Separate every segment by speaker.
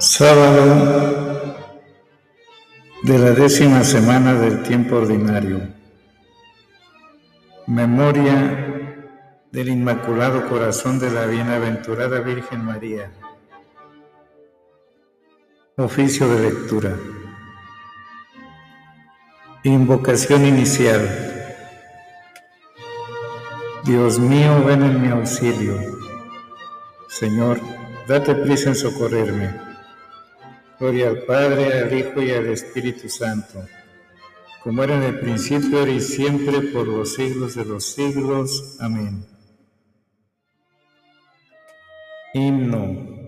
Speaker 1: Sábado de la décima semana del tiempo ordinario. Memoria del Inmaculado Corazón de la Bienaventurada Virgen María. Oficio de lectura. Invocación inicial. Dios mío, ven en mi auxilio. Señor, date prisa en socorrerme. Gloria al Padre, al Hijo y al Espíritu Santo, como era en el principio, ahora y siempre, por los siglos de los siglos. Amén. Himno.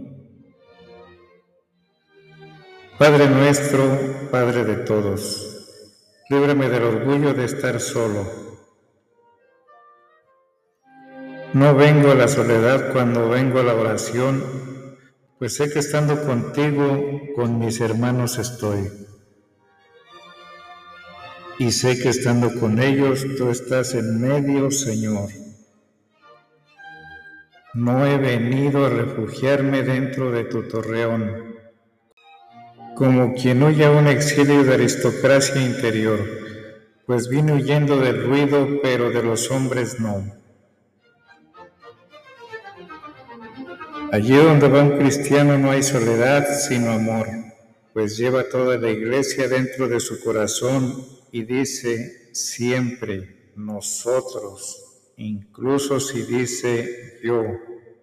Speaker 1: Padre nuestro, Padre de todos, líbrame del orgullo de estar solo. No vengo a la soledad cuando vengo a la oración pues sé que estando contigo, con mis hermanos estoy. Y sé que estando con ellos, tú estás en medio, Señor. No he venido a refugiarme dentro de tu torreón, como quien huye a un exilio de aristocracia interior, pues vine huyendo del ruido, pero de los hombres no. Allí donde va un cristiano no hay soledad, sino amor, pues lleva toda la iglesia dentro de su corazón y dice siempre nosotros, incluso si dice yo.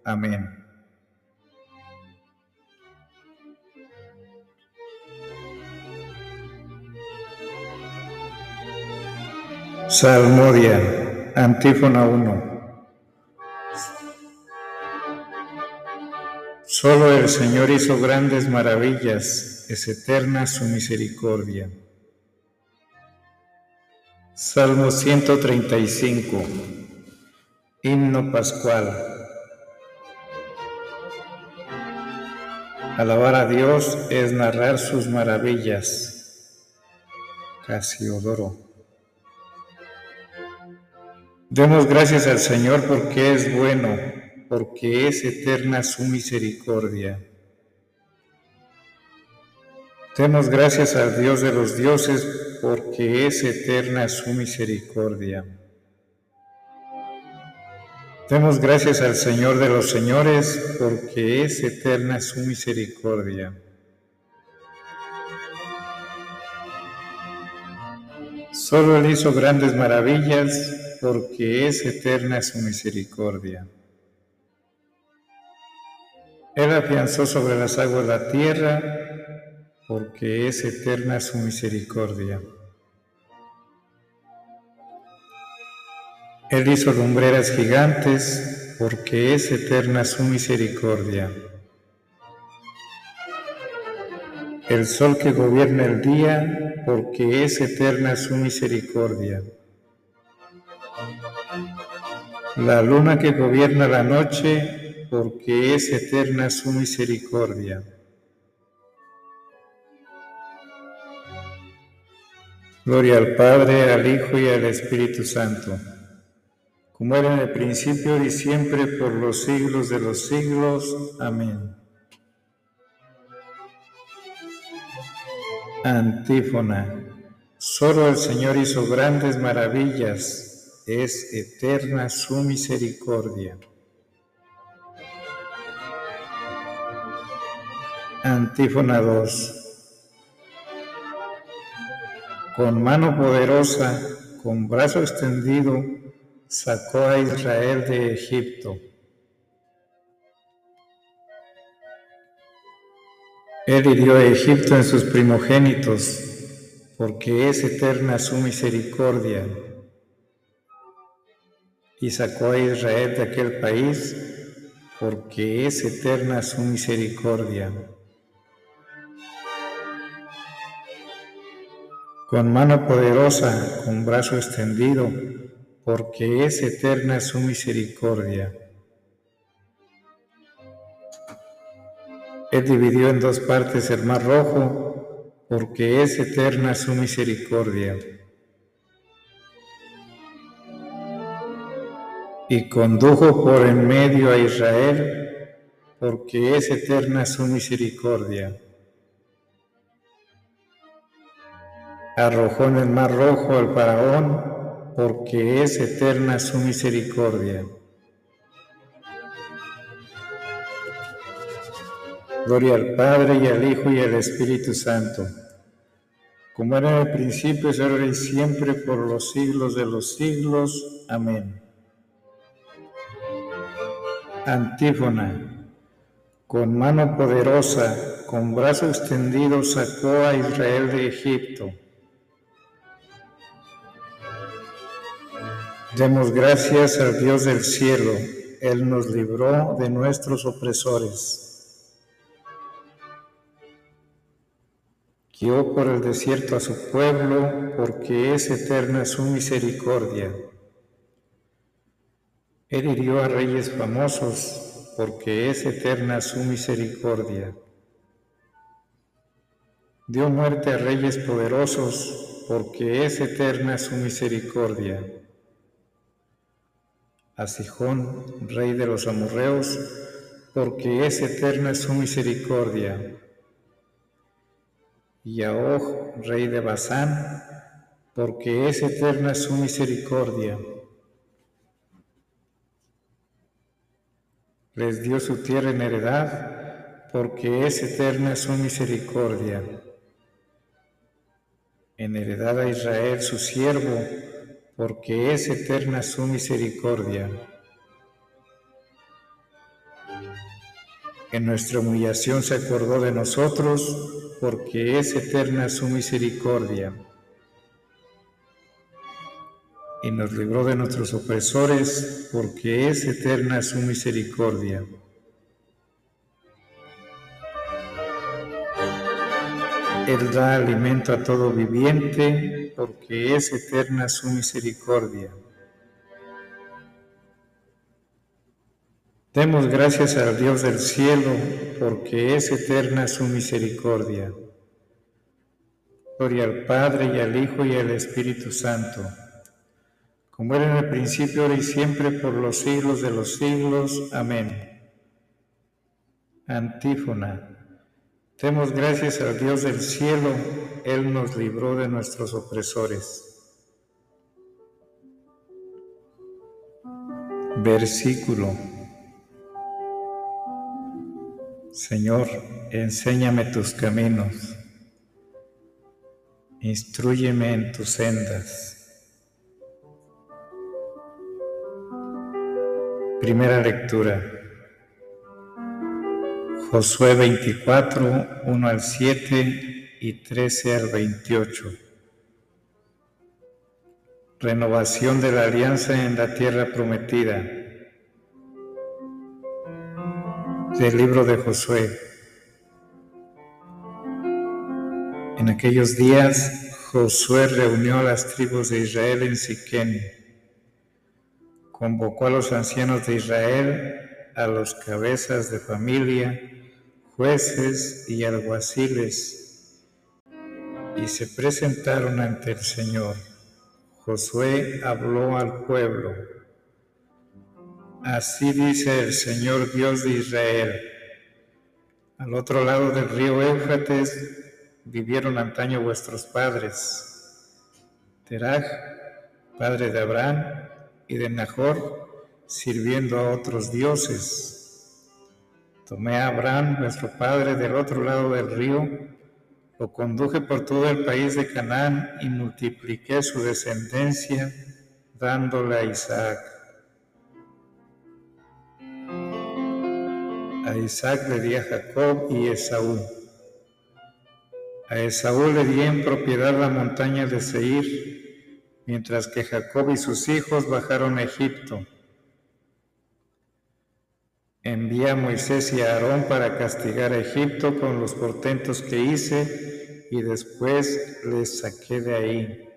Speaker 1: Amén. Salmodia, antífona 1. Solo el Señor hizo grandes maravillas, es eterna su misericordia. Salmo 135, Himno Pascual. Alabar a Dios es narrar sus maravillas. Casiodoro. Demos gracias al Señor porque es bueno porque es eterna su misericordia. Demos gracias al Dios de los dioses, porque es eterna su misericordia. Demos gracias al Señor de los señores, porque es eterna su misericordia. Solo Él hizo grandes maravillas, porque es eterna su misericordia. Él afianzó sobre las aguas la tierra, porque es eterna su misericordia. Él hizo lumbreras gigantes, porque es eterna su misericordia. El sol que gobierna el día, porque es eterna su misericordia. La luna que gobierna la noche, porque es eterna su misericordia. Gloria al Padre, al Hijo y al Espíritu Santo, como era en el principio y siempre por los siglos de los siglos. Amén. Antífona. Solo el Señor hizo grandes maravillas, es eterna su misericordia. Antífona 2. Con mano poderosa, con brazo extendido, sacó a Israel de Egipto. Él hirió a Egipto en sus primogénitos, porque es eterna su misericordia. Y sacó a Israel de aquel país, porque es eterna su misericordia. Con mano poderosa, con brazo extendido, porque es eterna su misericordia. Él dividió en dos partes el mar rojo, porque es eterna su misericordia. Y condujo por en medio a Israel, porque es eterna su misericordia. Arrojó en el mar rojo al faraón, porque es eterna su misericordia. Gloria al Padre y al Hijo y al Espíritu Santo, como era en el principio, es ahora y siempre, por los siglos de los siglos. Amén. Antífona. Con mano poderosa, con brazo extendido, sacó a Israel de Egipto. Demos gracias al Dios del cielo, Él nos libró de nuestros opresores. Guió por el desierto a su pueblo, porque es eterna su misericordia. Él hirió a reyes famosos, porque es eterna su misericordia. Dio muerte a reyes poderosos, porque es eterna su misericordia. A Sijón, rey de los amorreos, porque es eterna su misericordia y a rey de Basán, porque es eterna su misericordia. Les dio su tierra en heredad, porque es eterna su misericordia. En heredad a Israel su siervo, porque es eterna su misericordia. En nuestra humillación se acordó de nosotros, porque es eterna su misericordia. Y nos libró de nuestros opresores, porque es eterna su misericordia. Él da alimento a todo viviente, porque es eterna su misericordia. Demos gracias al Dios del cielo, porque es eterna su misericordia. Gloria al Padre y al Hijo y al Espíritu Santo, como era en el principio, ahora y siempre, por los siglos de los siglos. Amén. Antífona. Demos gracias al Dios del cielo, Él nos libró de nuestros opresores. Versículo Señor, enséñame tus caminos, instruyeme en tus sendas. Primera lectura. Josué 24, 1 al 7 y 13 al 28. Renovación de la alianza en la tierra prometida. del libro de Josué. En aquellos días Josué reunió a las tribus de Israel en Siquén, convocó a los ancianos de Israel, a los cabezas de familia, jueces y alguaciles, y se presentaron ante el Señor. Josué habló al pueblo Así dice el Señor Dios de Israel. Al otro lado del río Éufrates vivieron antaño vuestros padres. Teraj, padre de Abraham y de Nahor, sirviendo a otros dioses. Tomé a Abraham, vuestro padre, del otro lado del río, lo conduje por todo el país de Canaán y multipliqué su descendencia, dándole a Isaac. A Isaac le di a Jacob y Esaú. A Esaú le di en propiedad la montaña de Seir, mientras que Jacob y sus hijos bajaron a Egipto. Envía a Moisés y a Aarón para castigar a Egipto con los portentos que hice y después les saqué de ahí.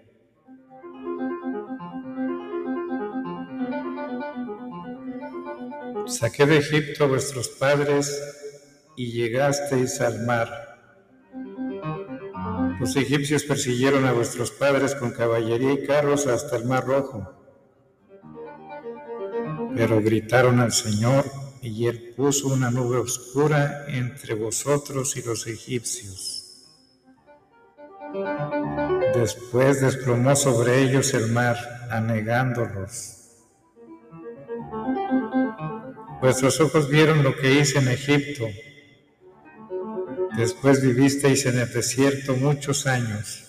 Speaker 1: Saqué de Egipto a vuestros padres y llegasteis al mar. Los egipcios persiguieron a vuestros padres con caballería y carros hasta el mar rojo. Pero gritaron al Señor y él puso una nube oscura entre vosotros y los egipcios. Después desplomó sobre ellos el mar, anegándolos. Vuestros ojos vieron lo que hice en Egipto. Después vivisteis en el desierto muchos años.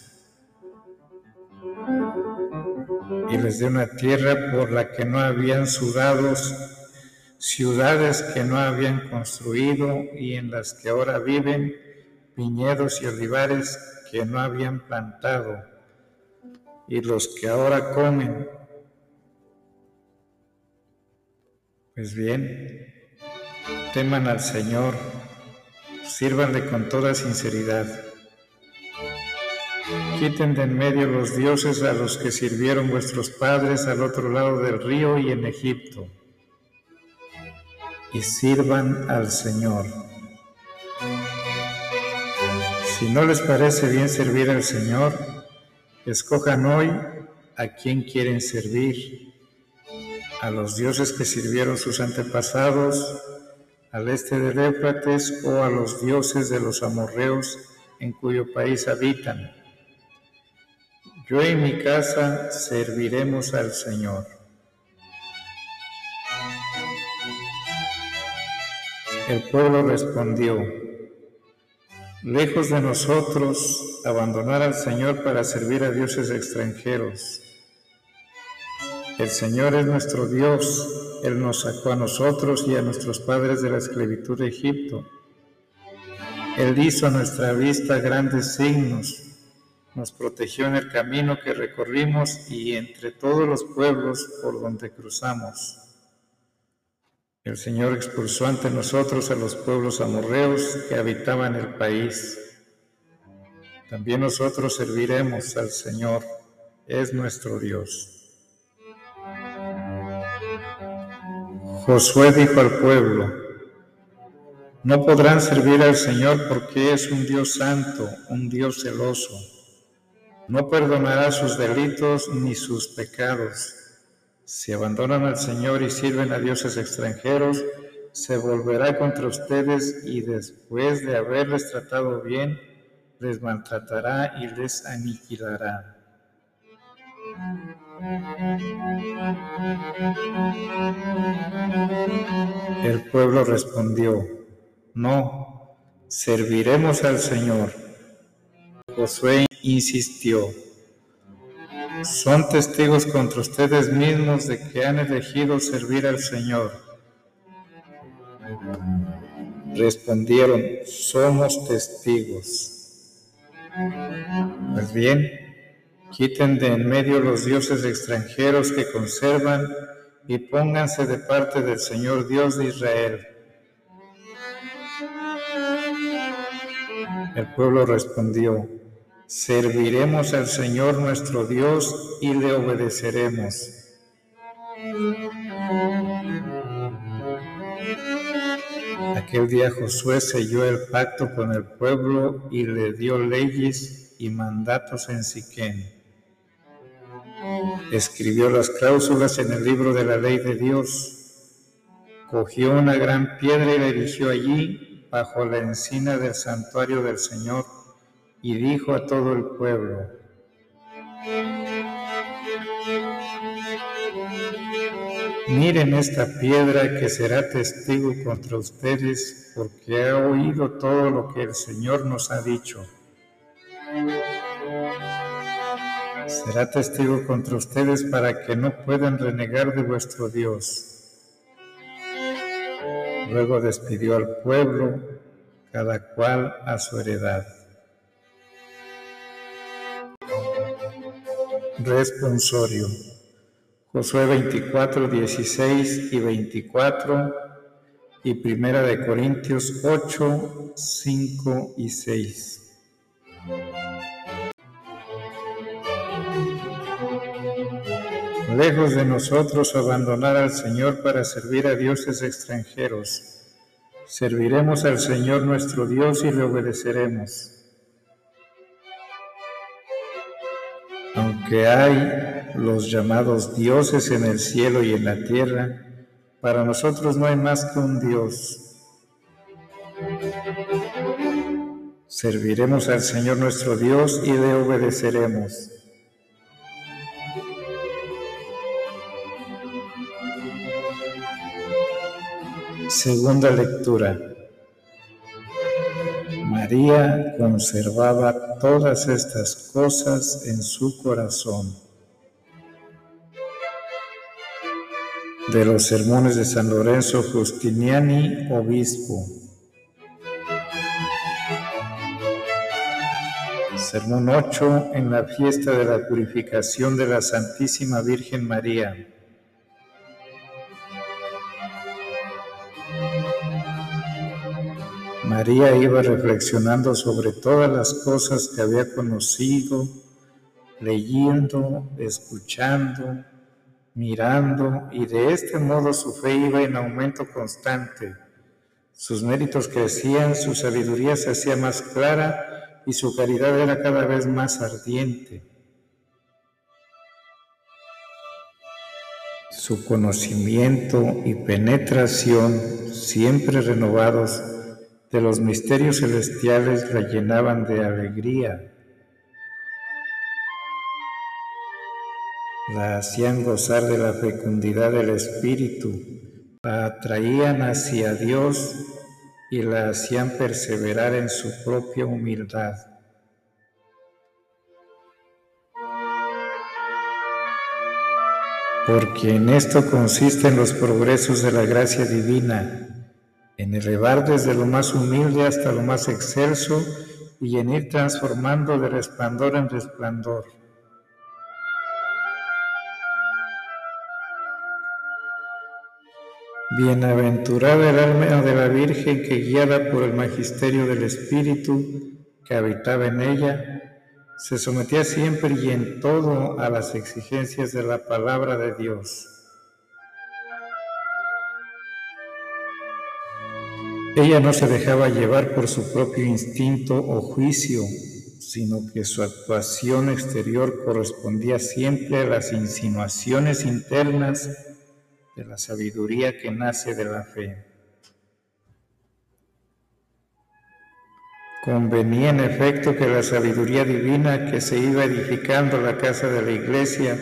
Speaker 1: Y les di una tierra por la que no habían sudado, ciudades que no habían construido y en las que ahora viven, viñedos y olivares que no habían plantado, y los que ahora comen Pues bien, teman al Señor, sírvanle con toda sinceridad. Quiten de en medio los dioses a los que sirvieron vuestros padres al otro lado del río y en Egipto, y sirvan al Señor. Si no les parece bien servir al Señor, escojan hoy a quien quieren servir a los dioses que sirvieron sus antepasados al este del Éufrates o a los dioses de los amorreos en cuyo país habitan. Yo y mi casa serviremos al Señor. El pueblo respondió, lejos de nosotros abandonar al Señor para servir a dioses extranjeros. El Señor es nuestro Dios, Él nos sacó a nosotros y a nuestros padres de la esclavitud de Egipto. Él hizo a nuestra vista grandes signos, nos protegió en el camino que recorrimos y entre todos los pueblos por donde cruzamos. El Señor expulsó ante nosotros a los pueblos amorreos que habitaban el país. También nosotros serviremos al Señor, es nuestro Dios. Josué dijo al pueblo, no podrán servir al Señor porque es un Dios santo, un Dios celoso. No perdonará sus delitos ni sus pecados. Si abandonan al Señor y sirven a dioses extranjeros, se volverá contra ustedes y después de haberles tratado bien, les maltratará y les aniquilará. El pueblo respondió, no, serviremos al Señor. Josué insistió, son testigos contra ustedes mismos de que han elegido servir al Señor. Respondieron, somos testigos. Pues bien, Quiten de en medio los dioses extranjeros que conservan y pónganse de parte del Señor Dios de Israel. El pueblo respondió, serviremos al Señor nuestro Dios y le obedeceremos. Aquel día Josué selló el pacto con el pueblo y le dio leyes y mandatos en Siquén escribió las cláusulas en el libro de la ley de Dios, cogió una gran piedra y la erigió allí bajo la encina del santuario del Señor y dijo a todo el pueblo, Miren esta piedra que será testigo contra ustedes porque ha oído todo lo que el Señor nos ha dicho será testigo contra ustedes para que no puedan renegar de vuestro Dios. Luego despidió al pueblo, cada cual a su heredad. Responsorio. Josué 24, 16 y 24 y Primera de Corintios 8, 5 y 6. Lejos de nosotros abandonar al Señor para servir a dioses extranjeros. Serviremos al Señor nuestro Dios y le obedeceremos. Aunque hay los llamados dioses en el cielo y en la tierra, Para nosotros no hay más que un Dios. Serviremos al Señor nuestro Dios y le obedeceremos. Segunda lectura. María conservaba todas estas cosas en su corazón. de los sermones de San Lorenzo Justiniani, obispo. Sermón 8 en la fiesta de la purificación de la Santísima Virgen María. María iba reflexionando sobre todas las cosas que había conocido, leyendo, escuchando, mirando, y de este modo su fe iba en aumento constante. Sus méritos crecían, su sabiduría se hacía más clara y su caridad era cada vez más ardiente. Su conocimiento y penetración, siempre renovados, de los misterios celestiales la llenaban de alegría. la hacían gozar de la fecundidad del Espíritu, la atraían hacia Dios y la hacían perseverar en su propia humildad. Porque en esto consisten los progresos de la gracia divina, en elevar desde lo más humilde hasta lo más excelso y en ir transformando de resplandor en resplandor Bienaventurada el alma de la Virgen que guiada por el magisterio del Espíritu que habitaba en ella, se sometía siempre y en todo a las exigencias de la palabra de Dios. Ella no se dejaba llevar por su propio instinto o juicio, sino que su actuación exterior correspondía siempre a las insinuaciones internas de la sabiduría que nace de la fe. Convenía en efecto que la sabiduría divina que se iba edificando la casa de la iglesia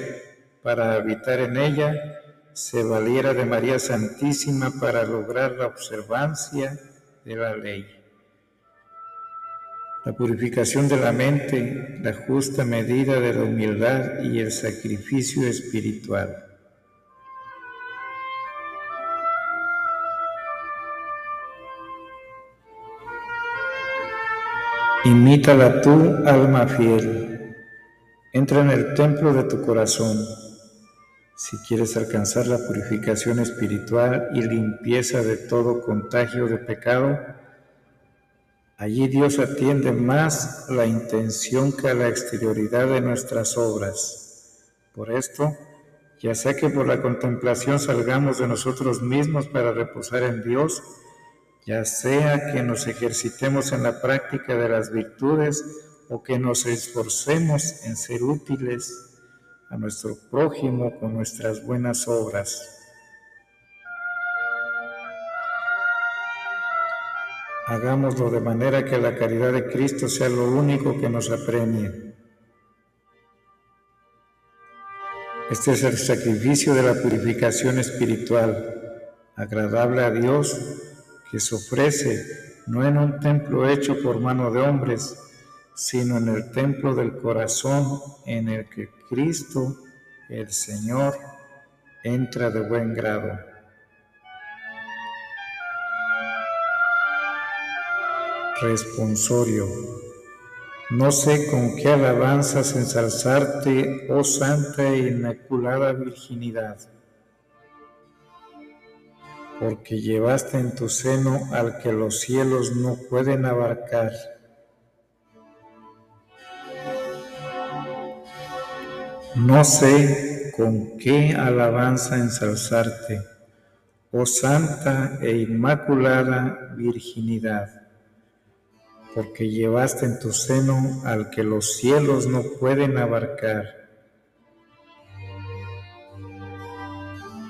Speaker 1: para habitar en ella, se valiera de María Santísima para lograr la observancia de la ley. La purificación de la mente, la justa medida de la humildad y el sacrificio espiritual. Imítala tú, alma fiel. Entra en el templo de tu corazón. Si quieres alcanzar la purificación espiritual y limpieza de todo contagio de pecado, allí Dios atiende más la intención que a la exterioridad de nuestras obras. Por esto, ya sea que por la contemplación salgamos de nosotros mismos para reposar en Dios, ya sea que nos ejercitemos en la práctica de las virtudes o que nos esforcemos en ser útiles a nuestro prójimo con nuestras buenas obras. Hagámoslo de manera que la caridad de Cristo sea lo único que nos apremie. Este es el sacrificio de la purificación espiritual, agradable a Dios que se ofrece no en un templo hecho por mano de hombres, sino en el templo del corazón en el que Cristo, el Señor, entra de buen grado. Responsorio. No sé con qué alabanzas ensalzarte, oh Santa e Inmaculada Virginidad porque llevaste en tu seno al que los cielos no pueden abarcar. No sé con qué alabanza ensalzarte, oh santa e inmaculada virginidad, porque llevaste en tu seno al que los cielos no pueden abarcar.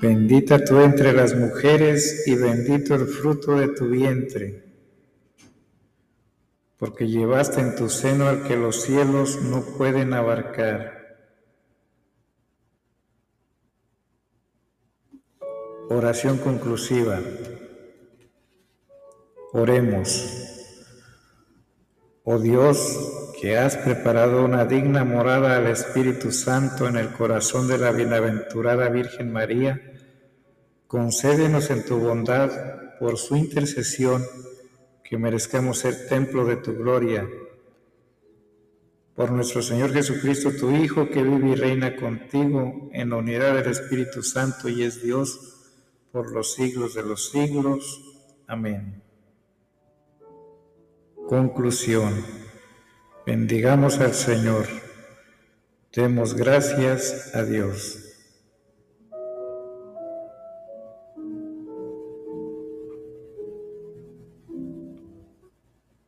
Speaker 1: Bendita tú entre las mujeres y bendito el fruto de tu vientre, porque llevaste en tu seno al que los cielos no pueden abarcar. Oración conclusiva. Oremos. Oh Dios, que has preparado una digna morada al Espíritu Santo en el corazón de la bienaventurada Virgen María, concédenos en tu bondad, por su intercesión, que merezcamos ser templo de tu gloria. Por nuestro Señor Jesucristo, tu Hijo, que vive y reina contigo en la unidad del Espíritu Santo y es Dios por los siglos de los siglos. Amén. Conclusión. Bendigamos al Señor. Demos gracias a Dios.